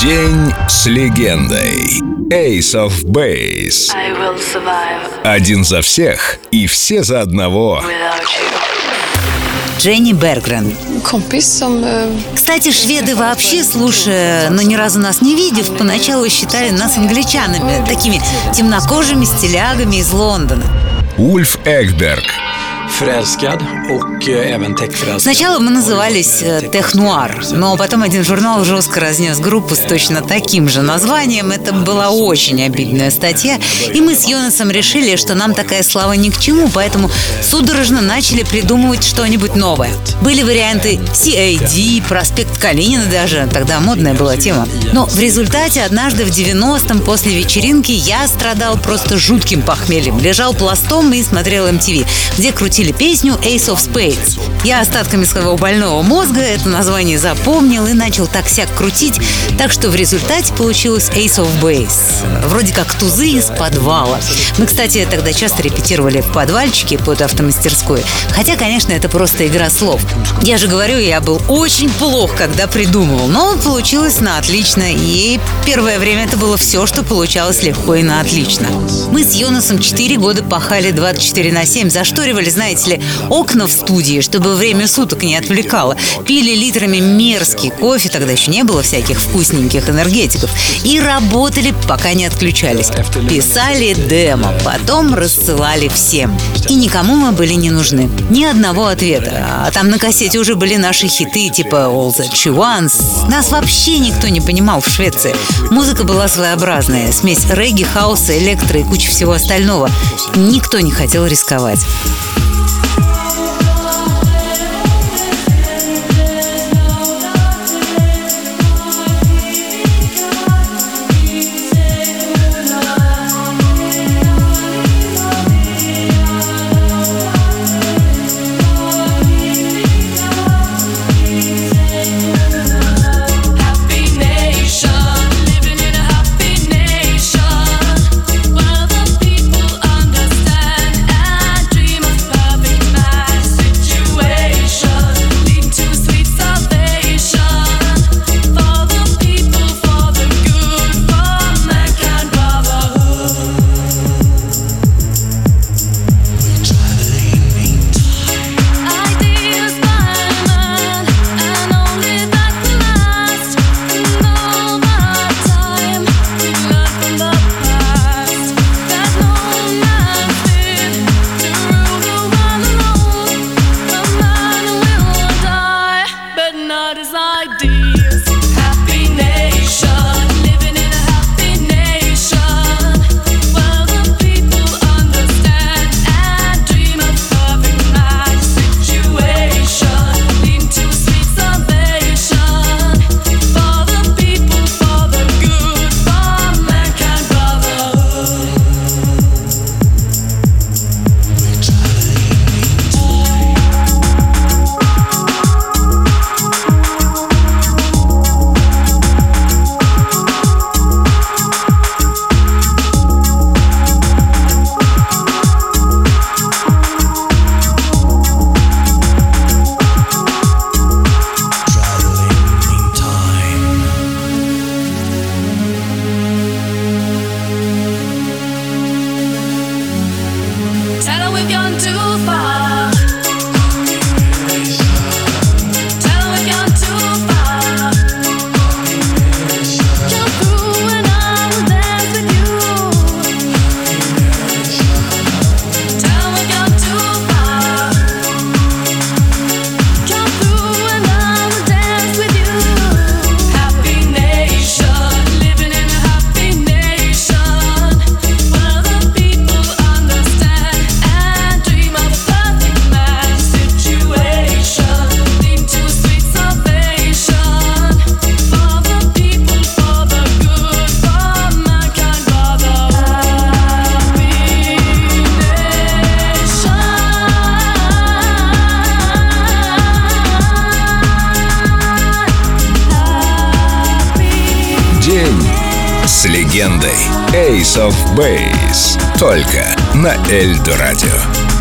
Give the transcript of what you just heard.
День с легендой. Ace of Base. I will survive Один за всех и все за одного. Дженни Бергрен. Кстати, шведы вообще, слушая, но ни разу нас не видев, поначалу считали нас англичанами, такими темнокожими стилягами из Лондона. Ульф Экберг. Förälskad och eh, även. Сначала мы назывались э, Технуар, но потом один журнал жестко разнес группу с точно таким же названием. Это была очень обидная статья, и мы с Йонасом решили, что нам такая слава ни к чему, поэтому судорожно начали придумывать что-нибудь новое. Были варианты CAD, проспект Калинина даже, тогда модная была тема. Но в результате однажды в 90-м после вечеринки я страдал просто жутким похмельем, лежал пластом и смотрел MTV, где крутили песню Ace of Spades. Я остатками своего больного мозга это название запомнил и начал так-сяк крутить, так что в результате получилось Ace of Base. Вроде как тузы из подвала. Мы, кстати, тогда часто репетировали в подвальчике под автомастерской, хотя, конечно, это просто игра слов. Я же говорю, я был очень плох, когда придумывал, но получилось на отлично, и первое время это было все, что получалось легко и на отлично. Мы с Йонасом 4 года пахали 24 на 7, зашторивали, знаете ли, окна в студии, чтобы время суток не отвлекало. Пили литрами мерзкий кофе, тогда еще не было всяких вкусненьких энергетиков. И работали, пока не отключались. Писали демо, потом рассылали всем. И никому мы были не нужны. Ни одного ответа. А там на кассете уже были наши хиты, типа All That She. Нас вообще никто не понимал в Швеции. Музыка была своеобразная. Смесь регги, хаоса, электро и куча всего остального. Никто не хотел рисковать. Легендой. Ace of Base. Только на Эльдо Радио.